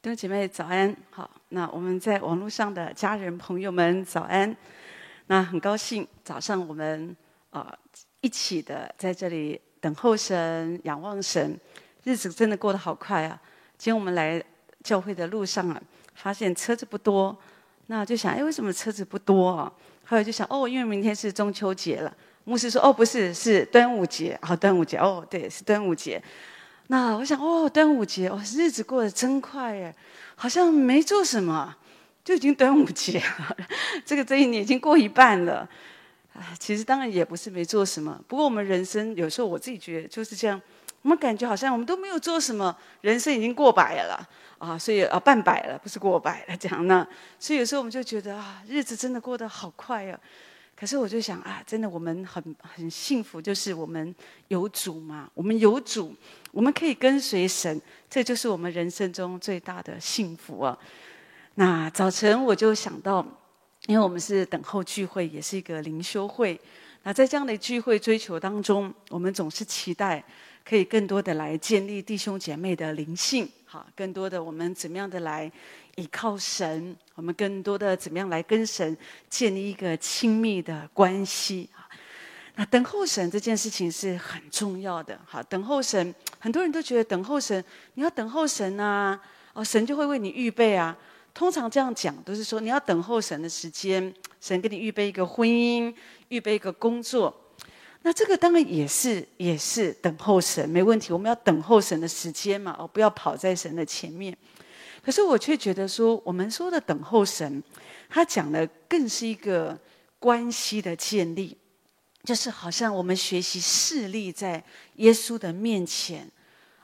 弟兄姐妹早安，好，那我们在网络上的家人朋友们早安。那很高兴早上我们啊、呃、一起的在这里等候神、仰望神，日子真的过得好快啊！今天我们来教会的路上啊，发现车子不多，那就想，哎，为什么车子不多啊？后来就想，哦，因为明天是中秋节了。牧师说，哦，不是，是端午节。好，端午节，哦，对，是端午节。那我想，哦，端午节，哦，日子过得真快耶，好像没做什么，就已经端午节了。这个这一年已经过一半了。啊，其实当然也不是没做什么，不过我们人生有时候我自己觉得就是这样，我们感觉好像我们都没有做什么，人生已经过百了啊，所以啊半百了，不是过百了这样呢。所以有时候我们就觉得啊，日子真的过得好快呀。可是我就想啊，真的我们很很幸福，就是我们有主嘛，我们有主，我们可以跟随神，这就是我们人生中最大的幸福啊。那早晨我就想到，因为我们是等候聚会，也是一个灵修会。那在这样的聚会追求当中，我们总是期待可以更多的来建立弟兄姐妹的灵性，好，更多的我们怎么样的来。依靠神，我们更多的怎么样来跟神建立一个亲密的关系啊？那等候神这件事情是很重要的。好，等候神，很多人都觉得等候神，你要等候神啊，哦，神就会为你预备啊。通常这样讲都是说你要等候神的时间，神给你预备一个婚姻，预备一个工作。那这个当然也是也是等候神，没问题。我们要等候神的时间嘛，哦，不要跑在神的前面。可是我却觉得说，我们说的等候神，他讲的更是一个关系的建立，就是好像我们学习侍立在耶稣的面前，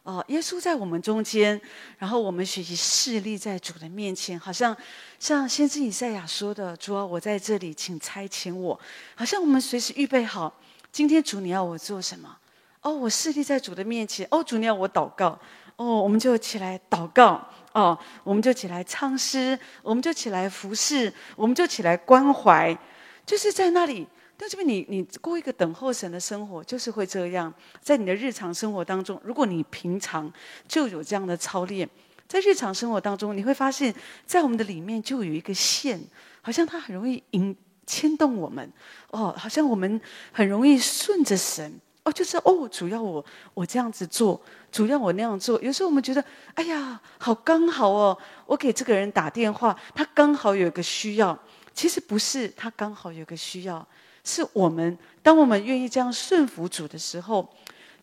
哦，耶稣在我们中间，然后我们学习侍立在主的面前，好像像先知以赛亚说的：“主啊，我在这里，请差遣我。”好像我们随时预备好，今天主你要我做什么？哦，我侍立在主的面前。哦，主你要我祷告。哦，我们就起来祷告。哦，我们就起来唱诗，我们就起来服侍，我们就起来关怀，就是在那里。但是你你过一个等候神的生活，就是会这样。在你的日常生活当中，如果你平常就有这样的操练，在日常生活当中，你会发现，在我们的里面就有一个线，好像它很容易引牵动我们。哦，好像我们很容易顺着神。哦，就是哦，主要我我这样子做，主要我那样做。有时候我们觉得，哎呀，好刚好哦，我给这个人打电话，他刚好有个需要。其实不是他刚好有个需要，是我们当我们愿意这样顺服主的时候，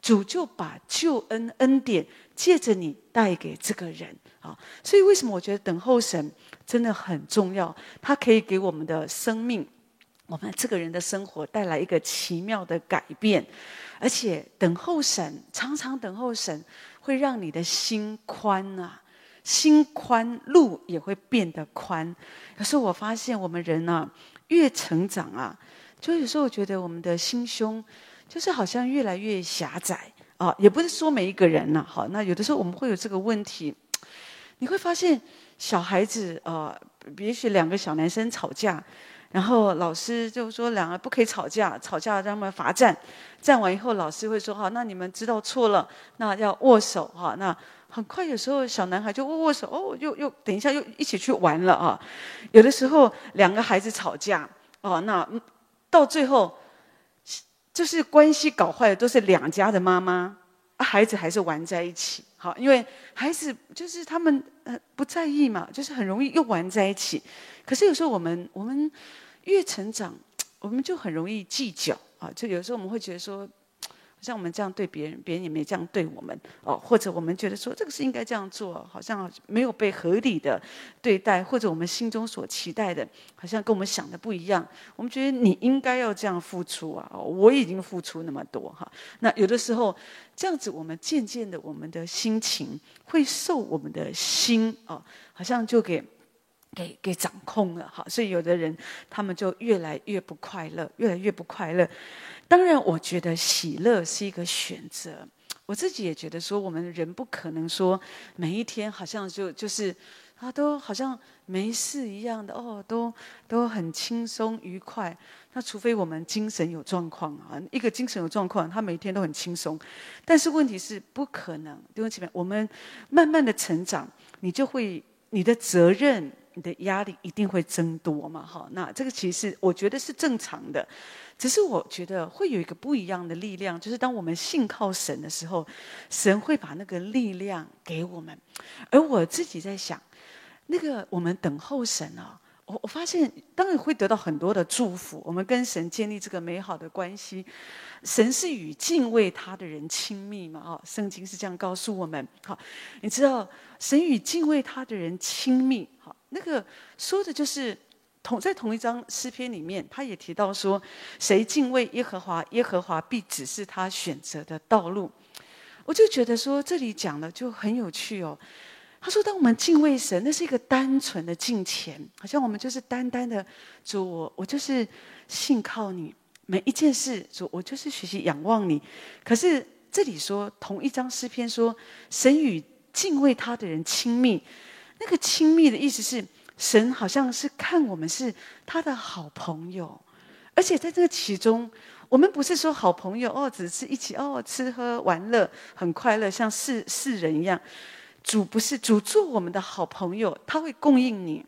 主就把救恩恩典借着你带给这个人啊。所以为什么我觉得等候神真的很重要？他可以给我们的生命，我们这个人的生活带来一个奇妙的改变。而且等候神，常常等候神，会让你的心宽啊，心宽，路也会变得宽。可是我发现我们人啊，越成长啊，就有时候我觉得我们的心胸，就是好像越来越狭窄啊。也不是说每一个人呐、啊，好，那有的时候我们会有这个问题。你会发现小孩子啊，也许两个小男生吵架。然后老师就说两个不可以吵架，吵架让他们罚站，站完以后老师会说好，那你们知道错了，那要握手哈。那很快有时候小男孩就握握手，哦，又又等一下又一起去玩了啊。有的时候两个孩子吵架哦，那到最后就是关系搞坏的都是两家的妈妈，孩子还是玩在一起。好，因为孩子就是他们呃不在意嘛，就是很容易又玩在一起。可是有时候我们我们。越成长，我们就很容易计较啊！就有时候我们会觉得说，像我们这样对别人，别人也没这样对我们哦，或者我们觉得说这个是应该这样做，好像没有被合理的对待，或者我们心中所期待的，好像跟我们想的不一样。我们觉得你应该要这样付出啊！我已经付出那么多哈。那有的时候这样子，我们渐渐的，我们的心情会受我们的心啊，好像就给。给给掌控了哈，所以有的人他们就越来越不快乐，越来越不快乐。当然，我觉得喜乐是一个选择。我自己也觉得说，我们人不可能说每一天好像就就是啊，都好像没事一样的哦，都都很轻松愉快。那除非我们精神有状况啊，一个精神有状况，他每天都很轻松。但是问题是不可能，因为前面我们慢慢的成长，你就会你的责任。你的压力一定会增多嘛？哈，那这个其实我觉得是正常的，只是我觉得会有一个不一样的力量，就是当我们信靠神的时候，神会把那个力量给我们。而我自己在想，那个我们等候神啊，我我发现当然会得到很多的祝福。我们跟神建立这个美好的关系，神是与敬畏他的人亲密嘛？啊，圣经是这样告诉我们。好，你知道神与敬畏他的人亲密，那个说的就是同在同一张诗篇里面，他也提到说，谁敬畏耶和华，耶和华必指示他选择的道路。我就觉得说，这里讲的就很有趣哦。他说，当我们敬畏神，那是一个单纯的敬虔，好像我们就是单单的主，我我就是信靠你，每一件事主，我就是学习仰望你。可是这里说同一张诗篇说，神与敬畏他的人亲密。那个亲密的意思是，神好像是看我们是他的好朋友，而且在这个其中，我们不是说好朋友哦，只是一起哦吃喝玩乐很快乐，像世世人一样。主不是主做我们的好朋友，他会供应你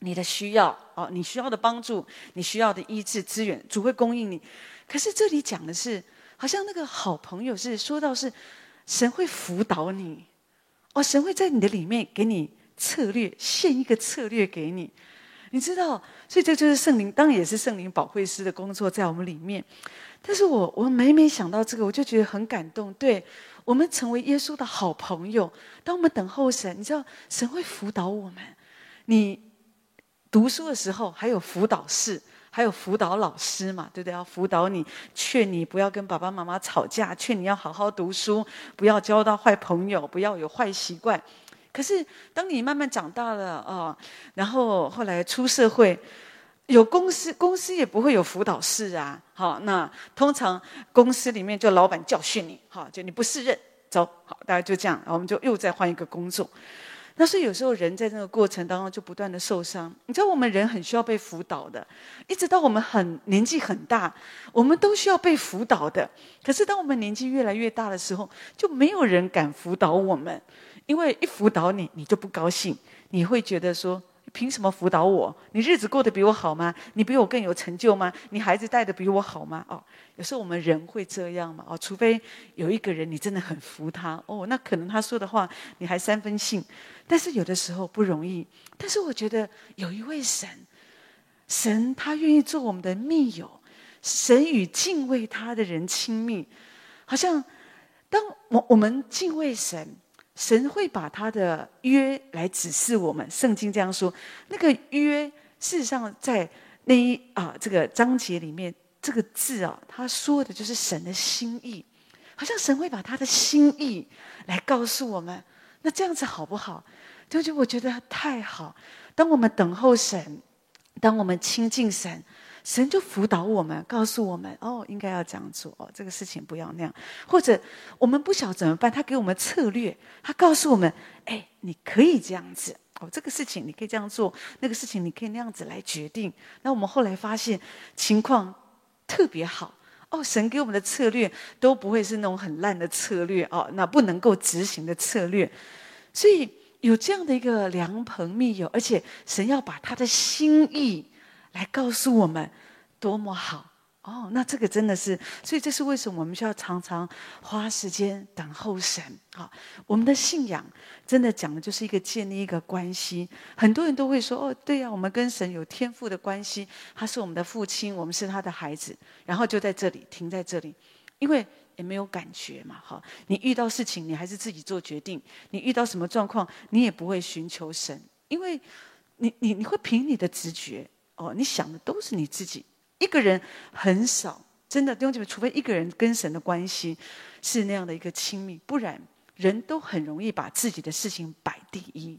你的需要哦，你需要的帮助，你需要的医治资源，主会供应你。可是这里讲的是，好像那个好朋友是说到是神会辅导你哦，神会在你的里面给你。策略，献一个策略给你，你知道，所以这就是圣灵，当然也是圣灵保惠师的工作在我们里面。但是我我每每想到这个，我就觉得很感动。对，我们成为耶稣的好朋友，当我们等候神，你知道神会辅导我们。你读书的时候还有辅导室，还有辅导老师嘛，对不对？要辅导你，劝你不要跟爸爸妈妈吵架，劝你要好好读书，不要交到坏朋友，不要有坏习惯。可是，当你慢慢长大了、哦，然后后来出社会，有公司，公司也不会有辅导室啊。好，那通常公司里面就老板教训你，好，就你不适任，走，好，大家就这样，我们就又再换一个工作。那所以有时候人在这个过程当中就不断的受伤。你知道，我们人很需要被辅导的，一直到我们很年纪很大，我们都需要被辅导的。可是当我们年纪越来越大的时候，就没有人敢辅导我们。因为一辅导你，你就不高兴，你会觉得说：凭什么辅导我？你日子过得比我好吗？你比我更有成就吗？你孩子带得比我好吗？哦，有时候我们人会这样嘛？哦，除非有一个人你真的很服他，哦，那可能他说的话你还三分信。但是有的时候不容易。但是我觉得有一位神，神他愿意做我们的密友，神与敬畏他的人亲密，好像当我我们敬畏神。神会把他的约来指示我们，圣经这样说。那个约，事实上在那一啊这个章节里面，这个字啊，他说的就是神的心意。好像神会把他的心意来告诉我们。那这样子好不好？就就我觉得太好。当我们等候神，当我们亲近神。神就辅导我们，告诉我们哦，应该要这样做哦，这个事情不要那样。或者我们不晓怎么办，他给我们策略，他告诉我们，哎，你可以这样子哦，这个事情你可以这样做，那个事情你可以那样子来决定。那我们后来发现情况特别好哦，神给我们的策略都不会是那种很烂的策略哦，那不能够执行的策略。所以有这样的一个良朋密友，而且神要把他的心意。来告诉我们多么好哦！那这个真的是，所以这是为什么我们需要常常花时间等候神。好，我们的信仰真的讲的就是一个建立一个关系。很多人都会说：“哦，对呀，我们跟神有天赋的关系，他是我们的父亲，我们是他的孩子。”然后就在这里停在这里，因为也没有感觉嘛。哈，你遇到事情，你还是自己做决定；你遇到什么状况，你也不会寻求神，因为你你你会凭你的直觉。哦，你想的都是你自己。一个人很少，真的弟兄姐妹，除非一个人跟神的关系是那样的一个亲密，不然人都很容易把自己的事情摆第一。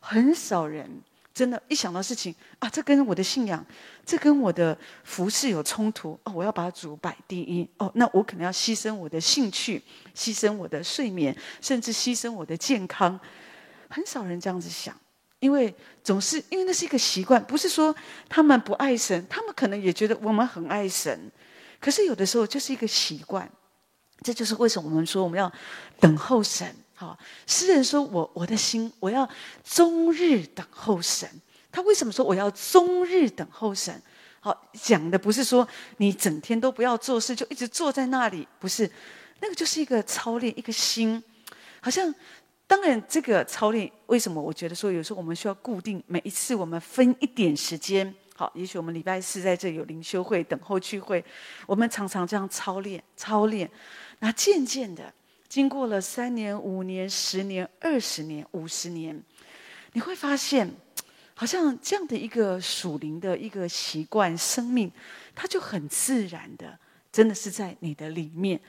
很少人真的，一想到事情啊，这跟我的信仰，这跟我的服饰有冲突哦，我要把主摆第一哦，那我可能要牺牲我的兴趣，牺牲我的睡眠，甚至牺牲我的健康。很少人这样子想，因为总是因为那是一个习惯，不是说他们不爱神，他们可能也觉得我们很爱神，可是有的时候就是一个习惯。这就是为什么我们说我们要等候神。好，诗人说我我的心我要终日等候神。他为什么说我要终日等候神？好，讲的不是说你整天都不要做事，就一直坐在那里，不是，那个就是一个操练，一个心。好像当然这个操练，为什么我觉得说有时候我们需要固定每一次我们分一点时间。好，也许我们礼拜四在这有灵修会，等候聚会，我们常常这样操练、操练。那渐渐的，经过了三年、五年、十年、二十年、五十年，你会发现，好像这样的一个属灵的一个习惯、生命，它就很自然的，真的是在你的里面。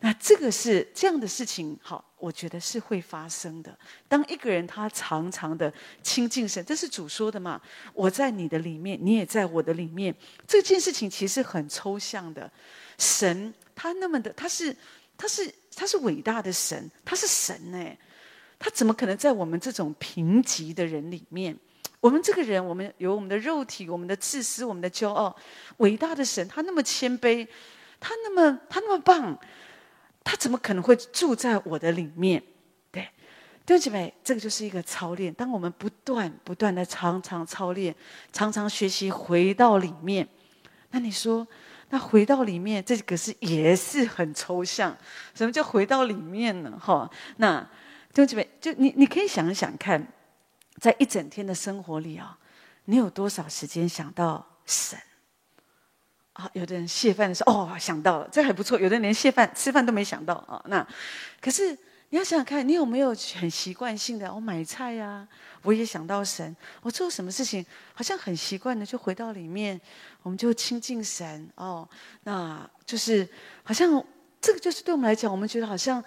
那这个是这样的事情，好，我觉得是会发生的。当一个人他常常的亲近神，这是主说的嘛？我在你的里面，你也在我的里面。这件事情其实很抽象的。神他那么的，他是他是他是伟大的神，他是神哎，他怎么可能在我们这种贫瘠的人里面？我们这个人，我们有我们的肉体，我们的自私，我们的骄傲。伟大的神，他那么谦卑，他那么他那么棒。他怎么可能会住在我的里面？对，弟兄姐妹，这个就是一个操练。当我们不断不断的常常操练，常常学习回到里面，那你说，那回到里面，这个是也是很抽象。什么叫回到里面呢？哈，那弟兄姐妹，就你你可以想一想看，在一整天的生活里啊，你有多少时间想到神？啊，有的人谢饭的时候，哦，想到了，这还不错。有的人连谢饭、吃饭都没想到啊。那可是你要想想看，你有没有很习惯性的，我买菜呀、啊，我也想到神。我做什么事情，好像很习惯的就回到里面，我们就亲近神哦。那就是好像这个就是对我们来讲，我们觉得好像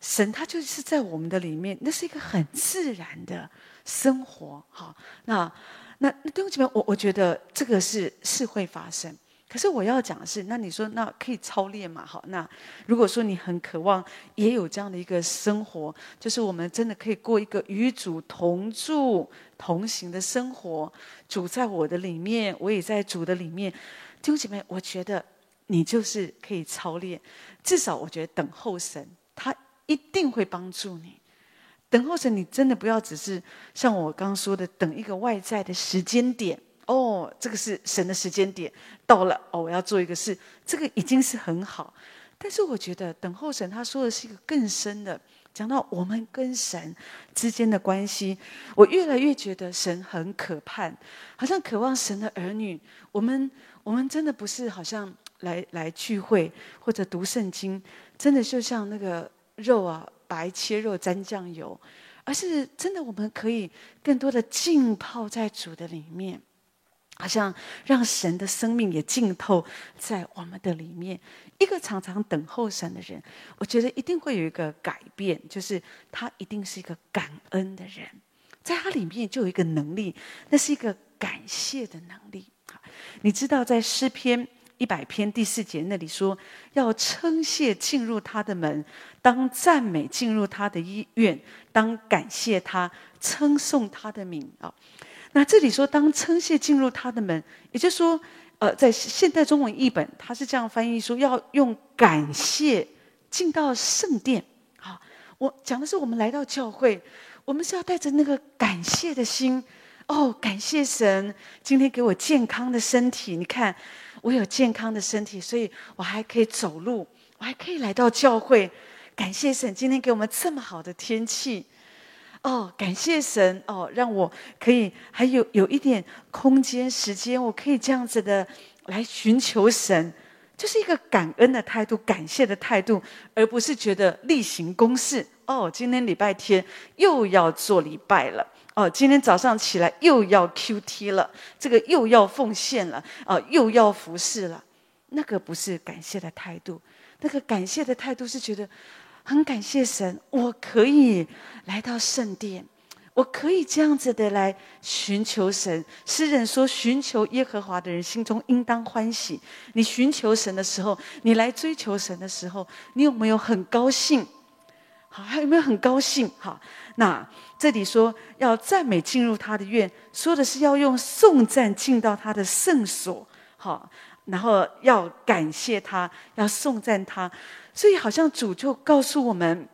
神他就是在我们的里面，那是一个很自然的生活。好，那那那对不起，我我觉得这个是是会发生。可是我要讲的是，那你说那可以操练嘛？好，那如果说你很渴望也有这样的一个生活，就是我们真的可以过一个与主同住同行的生活，主在我的里面，我也在主的里面。弟兄姐妹，我觉得你就是可以操练，至少我觉得等候神，他一定会帮助你。等候神，你真的不要只是像我刚刚说的，等一个外在的时间点。哦，这个是神的时间点到了哦，我要做一个事，这个已经是很好。但是我觉得等候神，他说的是一个更深的，讲到我们跟神之间的关系。我越来越觉得神很可盼，好像渴望神的儿女。我们我们真的不是好像来来聚会或者读圣经，真的就像那个肉啊，白切肉沾酱油，而是真的我们可以更多的浸泡在主的里面。好像让神的生命也浸透在我们的里面。一个常常等候神的人，我觉得一定会有一个改变，就是他一定是一个感恩的人，在他里面就有一个能力，那是一个感谢的能力。你知道，在诗篇一百篇第四节那里说，要称谢进入他的门，当赞美进入他的医院，当感谢他，称颂他的名啊。那这里说，当称谢进入他的门，也就是说，呃，在现代中文译本，他是这样翻译说，要用感谢进到圣殿。好，我讲的是我们来到教会，我们是要带着那个感谢的心。哦，感谢神今天给我健康的身体。你看，我有健康的身体，所以我还可以走路，我还可以来到教会。感谢神今天给我们这么好的天气。哦，感谢神哦，让我可以还有有一点空间时间，我可以这样子的来寻求神，就是一个感恩的态度，感谢的态度，而不是觉得例行公事。哦，今天礼拜天又要做礼拜了。哦，今天早上起来又要 QT 了，这个又要奉献了，哦，又要服侍了。那个不是感谢的态度，那个感谢的态度是觉得。很感谢神，我可以来到圣殿，我可以这样子的来寻求神。诗人说：“寻求耶和华的人心中应当欢喜。”你寻求神的时候，你来追求神的时候，你有没有很高兴？好，还有没有很高兴？好，那这里说要赞美进入他的院，说的是要用颂赞进到他的圣所。好，然后要感谢他，要颂赞他。所以好像主就告诉我们。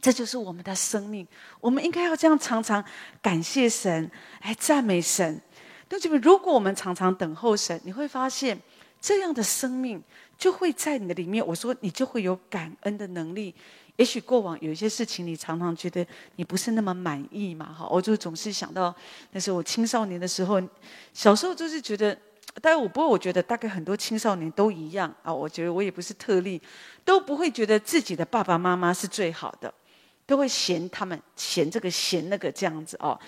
这就是我们的生命，我们应该要这样常常感谢神，来赞美神。对不对？如果我们常常等候神，你会发现这样的生命就会在你的里面。我说你就会有感恩的能力。也许过往有一些事情，你常常觉得你不是那么满意嘛，哈，我就总是想到那时候我青少年的时候，小时候就是觉得，但我不过我觉得大概很多青少年都一样啊，我觉得我也不是特例，都不会觉得自己的爸爸妈妈是最好的。都会嫌他们嫌这个嫌那个这样子哦，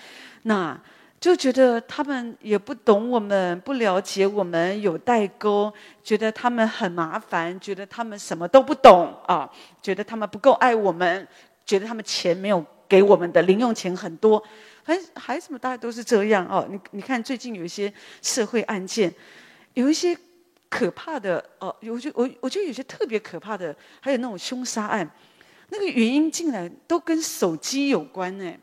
那就觉得他们也不懂我们，不了解我们，有代沟，觉得他们很麻烦，觉得他们什么都不懂啊，觉得他们不够爱我们，觉得他们钱没有给我们的零用钱很多，孩孩子们大家都是这样哦。你你看最近有一些社会案件，有一些可怕的哦，有就我我觉得有些特别可怕的，还有那种凶杀案。那个原因竟然都跟手机有关呢，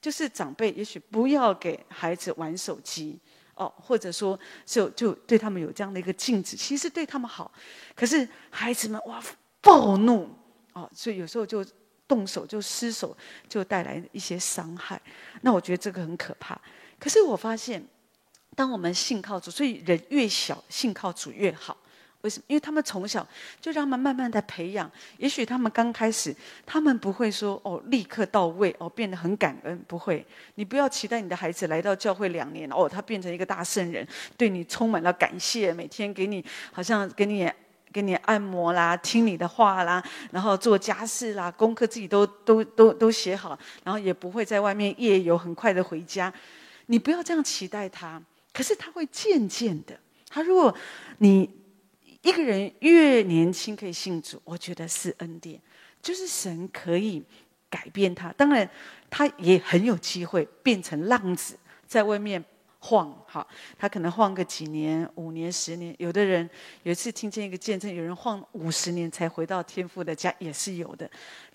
就是长辈也许不要给孩子玩手机哦，或者说就就对他们有这样的一个禁止，其实对他们好，可是孩子们哇暴怒哦，所以有时候就动手就失手，就带来一些伤害。那我觉得这个很可怕。可是我发现，当我们信靠主，所以人越小信靠主越好。为什么？因为他们从小就让他们慢慢的培养。也许他们刚开始，他们不会说哦，立刻到位哦，变得很感恩，不会。你不要期待你的孩子来到教会两年哦，他变成一个大圣人，对你充满了感谢，每天给你好像给你给你按摩啦，听你的话啦，然后做家事啦，功课自己都都都都写好，然后也不会在外面夜游，很快的回家。你不要这样期待他，可是他会渐渐的，他如果你。一个人越年轻可以信主，我觉得是恩典，就是神可以改变他。当然，他也很有机会变成浪子，在外面晃。哈，他可能晃个几年、五年、十年。有的人有一次听见一个见证，有人晃五十年才回到天父的家，也是有的。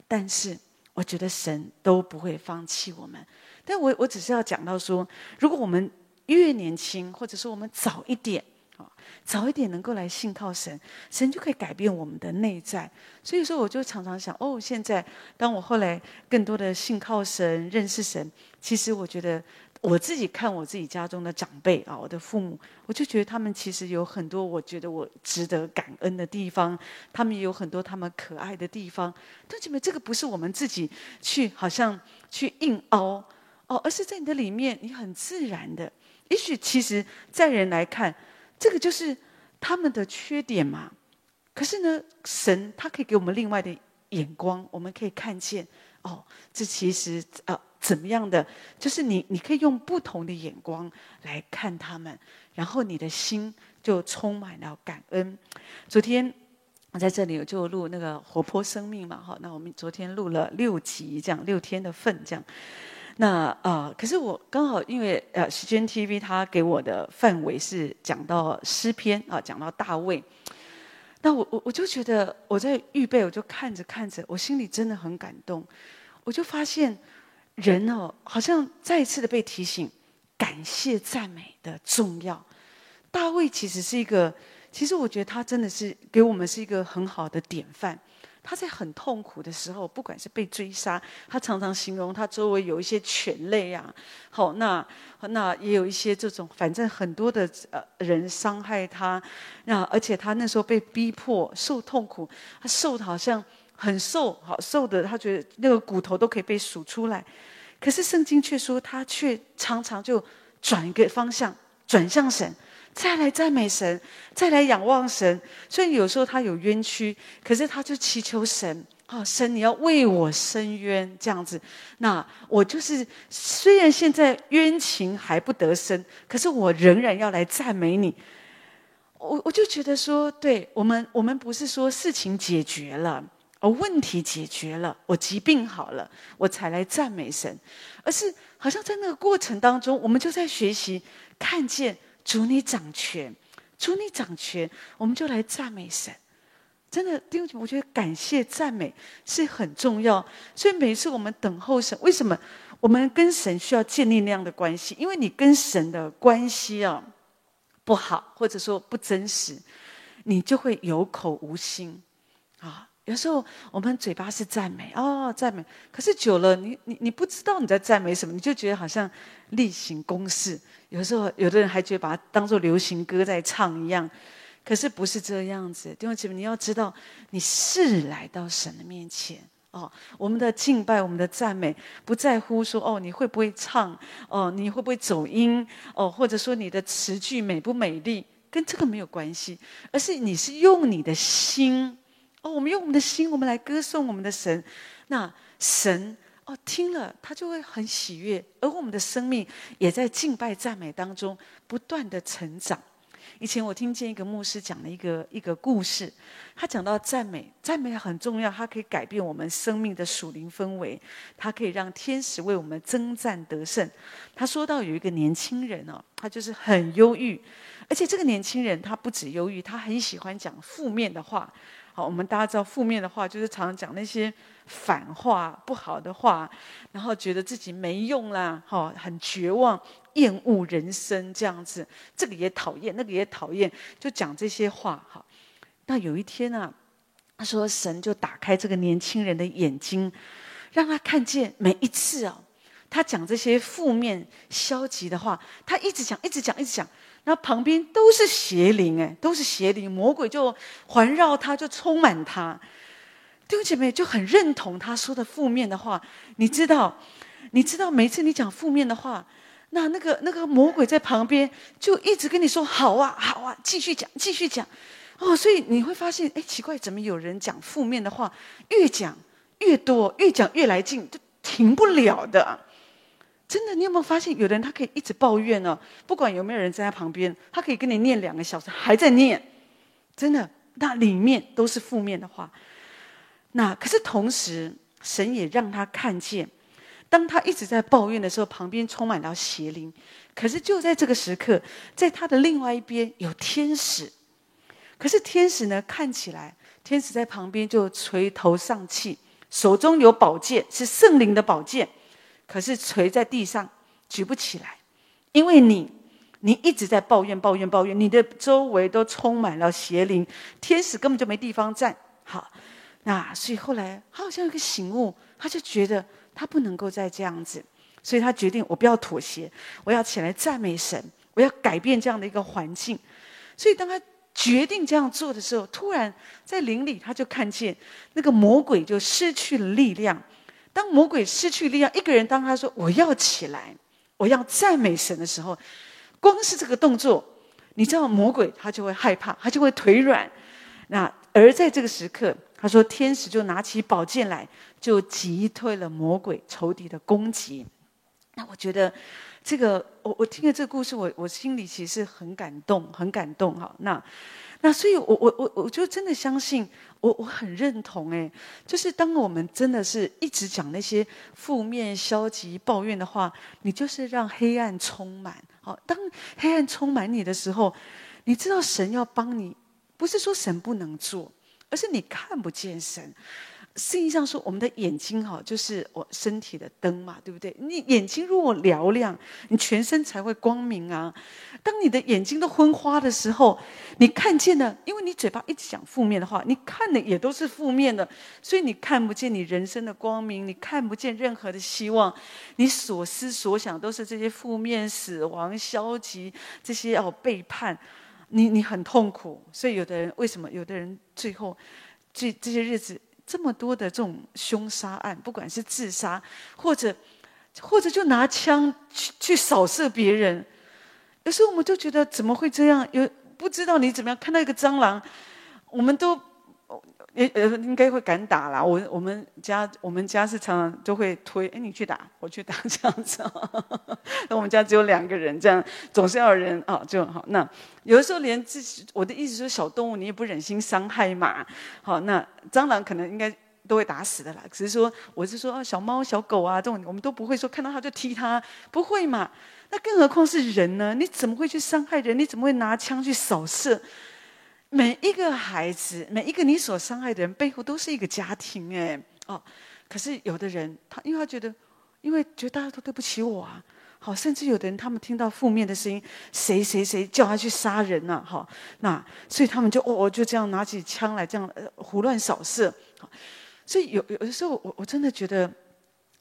但是，我觉得神都不会放弃我们。但我我只是要讲到说，如果我们越年轻，或者说我们早一点啊。早一点能够来信靠神，神就可以改变我们的内在。所以说，我就常常想，哦，现在当我后来更多的信靠神、认识神，其实我觉得我自己看我自己家中的长辈啊，我的父母，我就觉得他们其实有很多我觉得我值得感恩的地方，他们也有很多他们可爱的地方。但姐妹，这个不是我们自己去好像去硬凹哦，而是在你的里面，你很自然的。也许其实在人来看。这个就是他们的缺点嘛，可是呢，神他可以给我们另外的眼光，我们可以看见哦，这其实呃怎么样的，就是你你可以用不同的眼光来看他们，然后你的心就充满了感恩。昨天我在这里我就录那个活泼生命嘛，哈，那我们昨天录了六集，这样六天的份这样。那啊、呃，可是我刚好因为呃，时间 TV 它给我的范围是讲到诗篇啊，讲到大卫。那我我我就觉得我在预备，我就看着看着，我心里真的很感动。我就发现人哦，好像再一次的被提醒感谢赞美的重要。大卫其实是一个，其实我觉得他真的是给我们是一个很好的典范。他在很痛苦的时候，不管是被追杀，他常常形容他周围有一些犬类啊，好，那那也有一些这种，反正很多的呃人伤害他，那而且他那时候被逼迫受痛苦，他瘦的好像很瘦，好瘦的，他觉得那个骨头都可以被数出来，可是圣经却说他却常常就转一个方向，转向神。再来赞美神，再来仰望神。所以有时候他有冤屈，可是他就祈求神：啊，神，你要为我伸冤，这样子。那我就是虽然现在冤情还不得伸，可是我仍然要来赞美你。我我就觉得说，对我们，我们不是说事情解决了，而问题解决了，我疾病好了，我才来赞美神，而是好像在那个过程当中，我们就在学习看见主你掌权，主你掌权，我们就来赞美神。真的，弟兄姐妹，我觉得感谢赞美是很重要。所以每次我们等候神，为什么我们跟神需要建立那样的关系？因为你跟神的关系啊不好，或者说不真实，你就会有口无心啊。有时候我们嘴巴是赞美哦，赞美，可是久了，你你你不知道你在赞美什么，你就觉得好像例行公事。有时候有的人还觉得把它当做流行歌在唱一样，可是不是这样子。弟兄姐妹，你要知道，你是来到神的面前哦。我们的敬拜，我们的赞美，不在乎说哦你会不会唱哦，你会不会走音哦，或者说你的词句美不美丽，跟这个没有关系，而是你是用你的心。哦，我们用我们的心，我们来歌颂我们的神。那神哦听了，他就会很喜悦，而我们的生命也在敬拜赞美当中不断的成长。以前我听见一个牧师讲了一个一个故事，他讲到赞美，赞美很重要，它可以改变我们生命的属灵氛围，它可以让天使为我们征战得胜。他说到有一个年轻人哦，他就是很忧郁，而且这个年轻人他不止忧郁，他很喜欢讲负面的话。好，我们大家知道负面的话，就是常常讲那些反话、不好的话，然后觉得自己没用啦，哈，很绝望、厌恶人生这样子，这个也讨厌，那个也讨厌，就讲这些话。哈，那有一天啊，他说神就打开这个年轻人的眼睛，让他看见每一次啊，他讲这些负面、消极的话，他一直讲，一直讲，一直讲。那旁边都是邪灵，哎，都是邪灵，魔鬼就环绕他，就充满他。弟兄姐妹就很认同他说的负面的话。你知道，你知道，每次你讲负面的话，那那个那个魔鬼在旁边就一直跟你说：“好啊，好啊，继续讲，继续讲。”哦，所以你会发现，哎，奇怪，怎么有人讲负面的话，越讲越多，越讲越来劲，就停不了的。真的，你有没有发现，有的人他可以一直抱怨呢？不管有没有人在他旁边，他可以跟你念两个小时，还在念。真的，那里面都是负面的话。那可是同时，神也让他看见，当他一直在抱怨的时候，旁边充满了邪灵。可是就在这个时刻，在他的另外一边有天使。可是天使呢，看起来天使在旁边就垂头丧气，手中有宝剑，是圣灵的宝剑。可是垂在地上，举不起来，因为你，你一直在抱怨、抱怨、抱怨，你的周围都充满了邪灵，天使根本就没地方站。好，那所以后来他好像有个醒悟，他就觉得他不能够再这样子，所以他决定我不要妥协，我要起来赞美神，我要改变这样的一个环境。所以当他决定这样做的时候，突然在林里他就看见那个魔鬼就失去了力量。当魔鬼失去力量，一个人当他说“我要起来，我要赞美神”的时候，光是这个动作，你知道魔鬼他就会害怕，他就会腿软。那而在这个时刻，他说天使就拿起宝剑来，就击退了魔鬼仇敌的攻击。那我觉得这个，我我听了这个故事，我我心里其实很感动，很感动哈。那。那所以我，我我我就真的相信，我我很认同诶，就是当我们真的是一直讲那些负面、消极、抱怨的话，你就是让黑暗充满。好，当黑暗充满你的时候，你知道神要帮你，不是说神不能做，而是你看不见神。圣经上说，我们的眼睛哈，就是我身体的灯嘛，对不对？你眼睛如果嘹亮，你全身才会光明啊。当你的眼睛都昏花的时候，你看见了，因为你嘴巴一直讲负面的话，你看的也都是负面的，所以你看不见你人生的光明，你看不见任何的希望，你所思所想都是这些负面、死亡、消极这些哦背叛，你你很痛苦。所以有的人为什么？有的人最后这这些日子。这么多的这种凶杀案，不管是自杀，或者或者就拿枪去去扫射别人，有时候我们就觉得怎么会这样？有不知道你怎么样看到一个蟑螂，我们都。呃呃，应该会敢打啦。我我们家我们家是常常都会推，哎，你去打，我去打这样子。那我们家只有两个人，这样总是要有人啊，就好。那有的时候连自己，我的意思说，小动物你也不忍心伤害嘛。好，那蟑螂可能应该都会打死的啦。只是说，我是说啊，小猫、小狗啊，这种我们都不会说看到它就踢它，不会嘛？那更何况是人呢？你怎么会去伤害人？你怎么会拿枪去扫射？每一个孩子，每一个你所伤害的人背后都是一个家庭，哎，哦。可是有的人，他因为他觉得，因为觉得大家都对不起我啊。好，甚至有的人，他们听到负面的声音，谁谁谁叫他去杀人呐？哈，那所以他们就哦，就这样拿起枪来，这样呃胡乱扫射。所以有有的时候，我我真的觉得，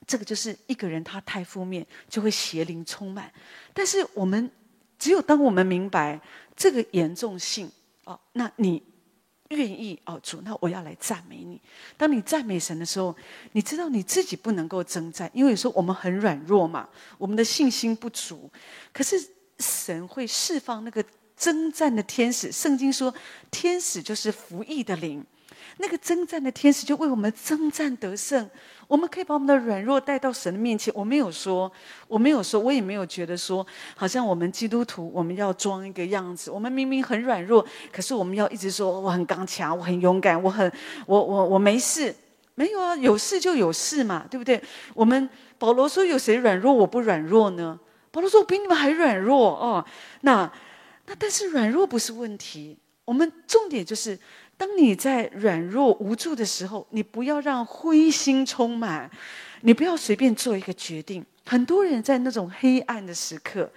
这个就是一个人他太负面，就会邪灵充满。但是我们只有当我们明白这个严重性哦，那你。愿意哦，主，那我要来赞美你。当你赞美神的时候，你知道你自己不能够征战，因为有时候我们很软弱嘛，我们的信心不足。可是神会释放那个征战的天使。圣经说，天使就是服役的灵。那个征战的天使就为我们征战得胜，我们可以把我们的软弱带到神的面前。我没有说，我没有说，我也没有觉得说，好像我们基督徒我们要装一个样子。我们明明很软弱，可是我们要一直说我很刚强，我很勇敢，我很我我我没事。没有啊，有事就有事嘛，对不对？我们保罗说有谁软弱我不软弱呢？保罗说我比你们还软弱哦。那那但是软弱不是问题，我们重点就是。当你在软弱无助的时候，你不要让灰心充满，你不要随便做一个决定。很多人在那种黑暗的时刻，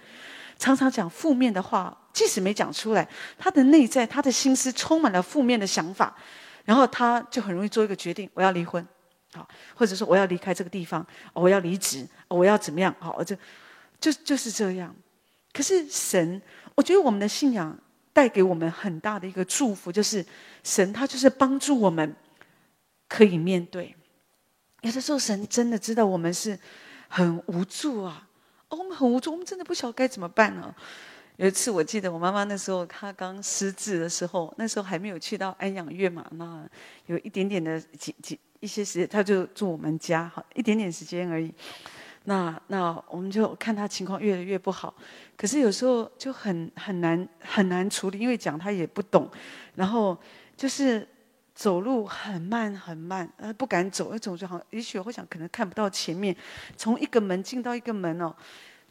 常常讲负面的话，即使没讲出来，他的内在、他的心思充满了负面的想法，然后他就很容易做一个决定：我要离婚，好，或者说我要离开这个地方，我要离职，我要怎么样？好，我就就就是这样。可是神，我觉得我们的信仰。带给我们很大的一个祝福，就是神他就是帮助我们可以面对。有的时候，神真的知道我们是很无助啊，哦，我们很无助，我们真的不晓得该怎么办呢？有一次，我记得我妈妈那时候她刚失智的时候，那时候还没有去到安养院嘛，那有一点点的几几一些时间，她就住我们家，好一点点时间而已。那那我们就看他情况越来越不好，可是有时候就很很难很难处理，因为讲他也不懂，然后就是走路很慢很慢，呃不敢走，一走就好像也许我想可能看不到前面，从一个门进到一个门哦，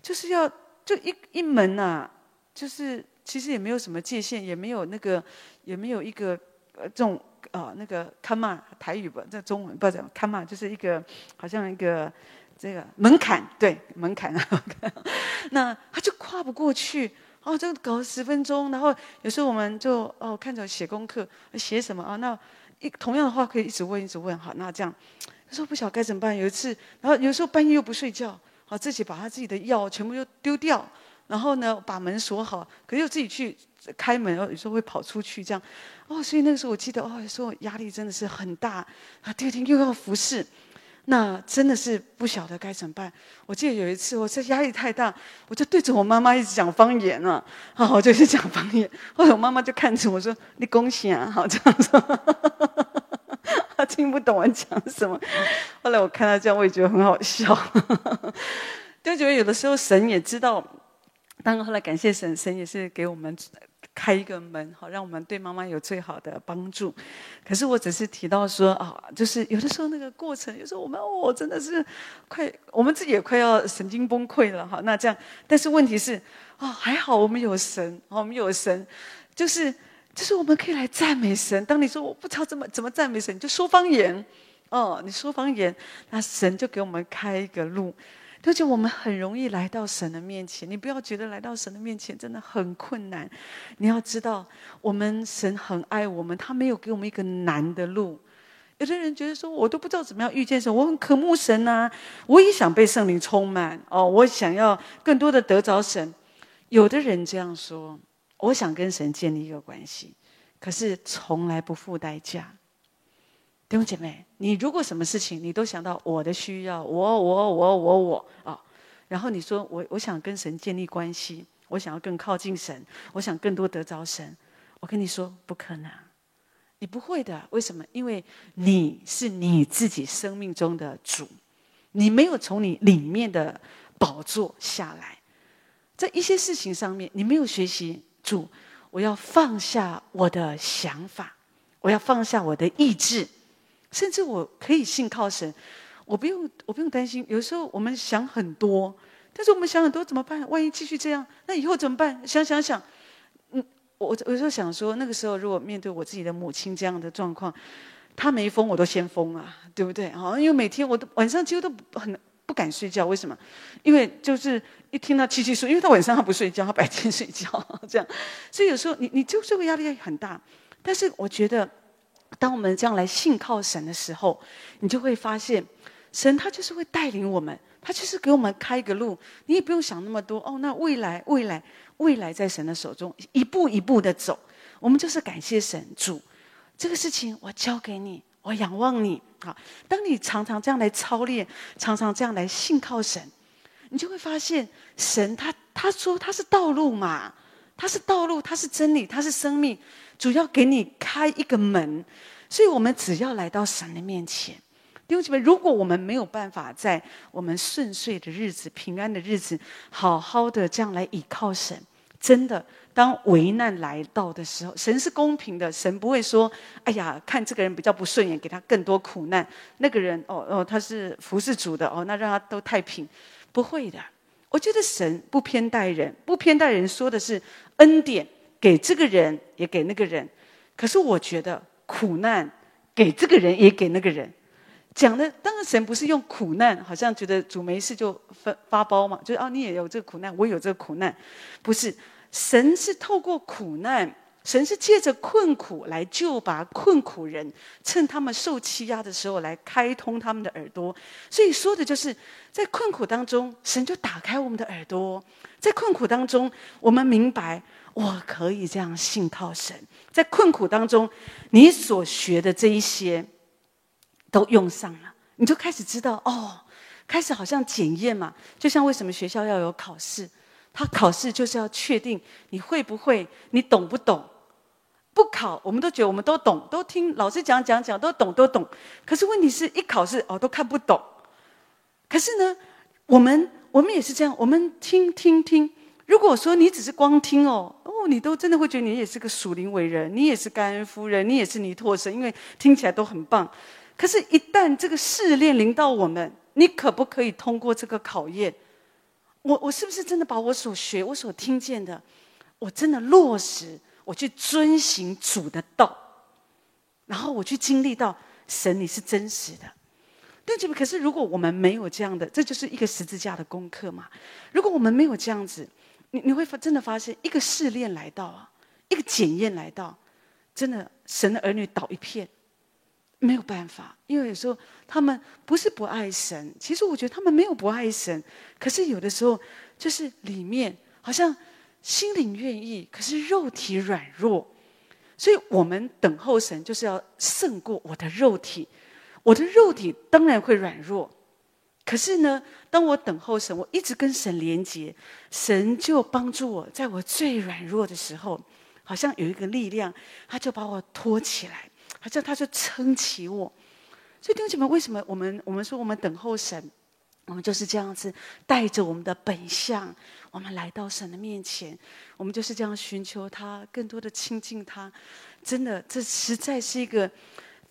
就是要就一一门呐、啊，就是其实也没有什么界限，也没有那个也没有一个呃这种啊、呃、那个看嘛台语吧，这中文不知道看嘛，就是一个好像一个。这个门槛，对门槛啊，那他就跨不过去哦，就搞了十分钟，然后有时候我们就哦看着写功课，写什么啊？那一同样的话可以一直问，一直问，好，那这样有时候不晓该怎么办。有一次，然后有时候半夜又不睡觉，好自己把他自己的药全部又丢掉，然后呢把门锁好，可是又自己去开门，然后有时候会跑出去这样，哦，所以那个时候我记得哦，有时候压力真的是很大啊，第二天又要服侍。那真的是不晓得该怎么办。我记得有一次，我这压力太大，我就对着我妈妈一直讲方言啊，啊，我就一直讲方言。后来我妈妈就看着我说：“你恭喜啊！”好这样说，她听不懂我讲什么。后来我看她这样，我也觉得很好笑。就觉得有的时候神也知道，当然后来感谢神，神也是给我们。开一个门，好让我们对妈妈有最好的帮助。可是我只是提到说啊，就是有的时候那个过程，有时候我们哦真的是快，我们自己也快要神经崩溃了哈。那这样，但是问题是啊，还好我们有神，我们有神，就是就是我们可以来赞美神。当你说我不知道怎么怎么赞美神，你就说方言哦，你说方言，那神就给我们开一个路。而且我们很容易来到神的面前，你不要觉得来到神的面前真的很困难。你要知道，我们神很爱我们，他没有给我们一个难的路。有的人觉得说，我都不知道怎么样遇见神，我很渴慕神呐，我也想被圣灵充满哦，我想要更多的得着神。有的人这样说，我想跟神建立一个关系，可是从来不付代价。弟兄姐妹，你如果什么事情你都想到我的需要，我我我我我啊，然后你说我我想跟神建立关系，我想要更靠近神，我想更多得着神，我跟你说不可能，你不会的。为什么？因为你是你自己生命中的主，你没有从你里面的宝座下来，在一些事情上面，你没有学习主，我要放下我的想法，我要放下我的意志。甚至我可以信靠神，我不用我不用担心。有时候我们想很多，但是我们想很多怎么办？万一继续这样，那以后怎么办？想想想，嗯，我我有时候想说，那个时候如果面对我自己的母亲这样的状况，她没疯我都先疯啊，对不对？啊，因为每天我都晚上几乎都很。不敢睡觉，为什么？因为就是一听到七七说，因为他晚上他不睡觉，他白天睡觉，这样，所以有时候你你就这个压力很大。但是我觉得，当我们这样来信靠神的时候，你就会发现，神他就是会带领我们，他就是给我们开个路，你也不用想那么多哦。那未来，未来，未来在神的手中，一步一步的走。我们就是感谢神主，这个事情我交给你。我仰望你，好。当你常常这样来操练，常常这样来信靠神，你就会发现，神他他说他是道路嘛，他是道路，他是真理，他是生命，主要给你开一个门。所以我们只要来到神的面前，弟兄姐妹，如果我们没有办法在我们顺遂的日子、平安的日子，好好的这样来倚靠神，真的。当危难来到的时候，神是公平的，神不会说：“哎呀，看这个人比较不顺眼，给他更多苦难。”那个人哦哦，他是服侍主的哦，那让他都太平，不会的。我觉得神不偏待人，不偏待人，说的是恩典给这个人，也给那个人。可是我觉得苦难给这个人，也给那个人。讲的当然，神不是用苦难，好像觉得主没事就发发包嘛，就是哦，你也有这个苦难，我有这个苦难，不是。神是透过苦难，神是借着困苦来救拔困苦人，趁他们受欺压的时候来开通他们的耳朵。所以说的就是，在困苦当中，神就打开我们的耳朵；在困苦当中，我们明白我可以这样信靠神。在困苦当中，你所学的这一些都用上了，你就开始知道哦，开始好像检验嘛，就像为什么学校要有考试。他考试就是要确定你会不会，你懂不懂？不考，我们都觉得我们都懂，都听老师讲讲讲，都懂都懂。可是问题是一考试哦，都看不懂。可是呢，我们我们也是这样，我们听听听。如果说你只是光听哦，哦，你都真的会觉得你也是个属灵伟人，你也是甘恩夫人，你也是尼托神，因为听起来都很棒。可是，一旦这个试炼临到我们，你可不可以通过这个考验？我我是不是真的把我所学、我所听见的，我真的落实，我去遵行主的道，然后我去经历到神你是真实的。对不起，可是如果我们没有这样的，这就是一个十字架的功课嘛。如果我们没有这样子，你你会真的发现一个试炼来到啊，一个检验来到，真的神的儿女倒一片。没有办法，因为有时候他们不是不爱神，其实我觉得他们没有不爱神，可是有的时候就是里面好像心灵愿意，可是肉体软弱，所以我们等候神就是要胜过我的肉体，我的肉体当然会软弱，可是呢，当我等候神，我一直跟神连接，神就帮助我，在我最软弱的时候，好像有一个力量，他就把我托起来。好像他就撑起我，所以弟兄姐妹，为什么我们我们说我们等候神，我们就是这样子带着我们的本相，我们来到神的面前，我们就是这样寻求他，更多的亲近他。真的，这实在是一个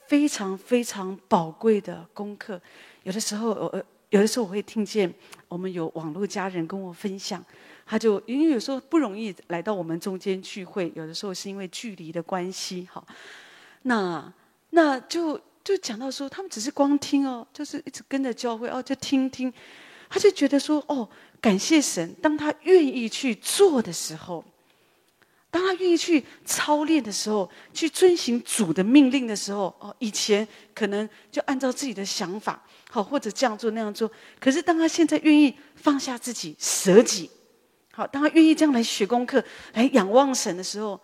非常非常宝贵的功课。有的时候，我有的时候我会听见我们有网络家人跟我分享，他就因为有时候不容易来到我们中间聚会，有的时候是因为距离的关系，好。那那就就讲到说，他们只是光听哦，就是一直跟着教会哦，就听听，他就觉得说哦，感谢神，当他愿意去做的时候，当他愿意去操练的时候，去遵行主的命令的时候，哦，以前可能就按照自己的想法，好或者这样做那样做，可是当他现在愿意放下自己，舍己，好，当他愿意这样来学功课，来仰望神的时候。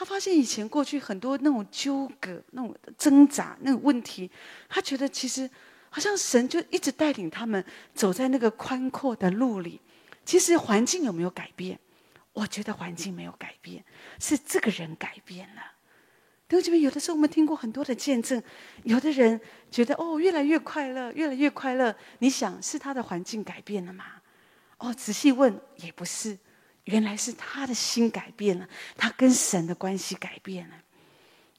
他发现以前过去很多那种纠葛、那种挣扎、那种问题，他觉得其实好像神就一直带领他们走在那个宽阔的路里。其实环境有没有改变？我觉得环境没有改变，是这个人改变了。弟兄姐妹，有的时候我们听过很多的见证，有的人觉得哦，越来越快乐，越来越快乐。你想是他的环境改变了吗？哦，仔细问也不是。原来是他的心改变了，他跟神的关系改变了。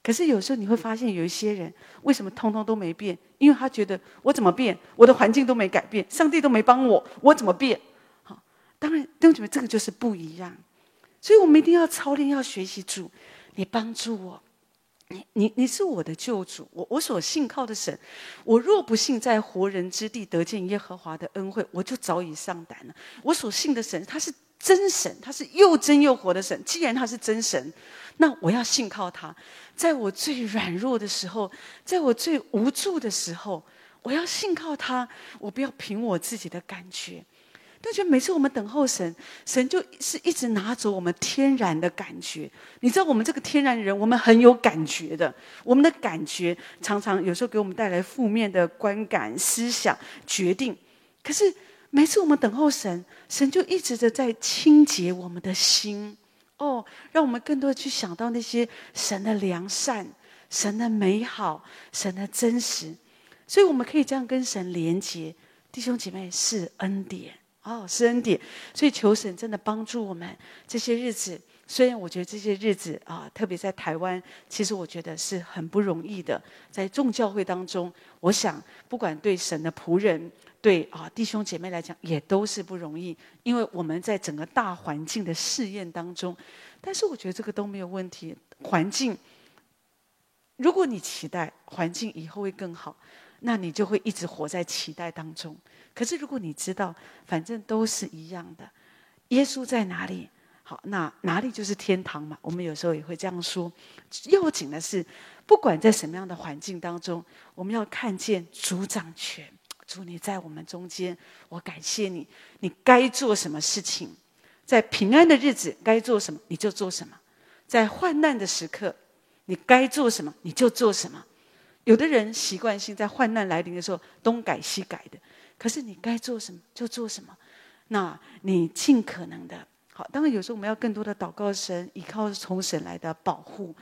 可是有时候你会发现，有一些人为什么通通都没变？因为他觉得我怎么变，我的环境都没改变，上帝都没帮我，我怎么变？好，当然，弟兄姐妹，这个就是不一样。所以我们一定要操练，要学习主，你帮助我。你你你是我的救主，我我所信靠的神。我若不信在活人之地得见耶和华的恩惠，我就早已丧胆了。我所信的神，他是真神，他是又真又活的神。既然他是真神，那我要信靠他。在我最软弱的时候，在我最无助的时候，我要信靠他。我不要凭我自己的感觉。但觉得每次我们等候神，神就是一直拿走我们天然的感觉。你知道，我们这个天然人，我们很有感觉的。我们的感觉常常有时候给我们带来负面的观感、思想、决定。可是每次我们等候神，神就一直的在清洁我们的心。哦，让我们更多的去想到那些神的良善、神的美好、神的真实。所以我们可以这样跟神连接。弟兄姐妹，是恩典。哦，是恩典，所以求神真的帮助我们这些日子。虽然我觉得这些日子啊，特别在台湾，其实我觉得是很不容易的。在众教会当中，我想不管对神的仆人，对啊弟兄姐妹来讲，也都是不容易，因为我们在整个大环境的试验当中。但是我觉得这个都没有问题。环境，如果你期待环境以后会更好，那你就会一直活在期待当中。可是，如果你知道，反正都是一样的，耶稣在哪里？好，那哪里就是天堂嘛。我们有时候也会这样说。要紧的是，不管在什么样的环境当中，我们要看见主掌权。主，你在我们中间，我感谢你。你该做什么事情，在平安的日子该做什么，你就做什么；在患难的时刻，你该做什么，你就做什么。有的人习惯性在患难来临的时候东改西改的。可是你该做什么就做什么，那你尽可能的好。当然有时候我们要更多的祷告神，依靠从神来的保护。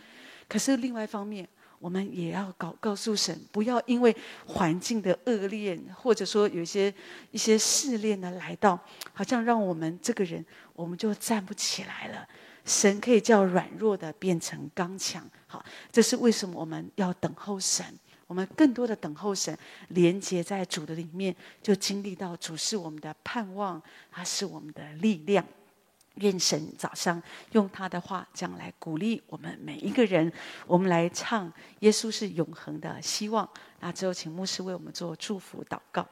可是另外一方面，我们也要告告诉神，不要因为环境的恶劣，或者说有一些一些试炼的来到，好像让我们这个人我们就站不起来了。神可以叫软弱的变成刚强。好，这是为什么我们要等候神。我们更多的等候神，连接在主的里面，就经历到主是我们的盼望，他是我们的力量。愿神早上用他的话这样来鼓励我们每一个人。我们来唱《耶稣是永恒的希望》。那最后，请牧师为我们做祝福祷告。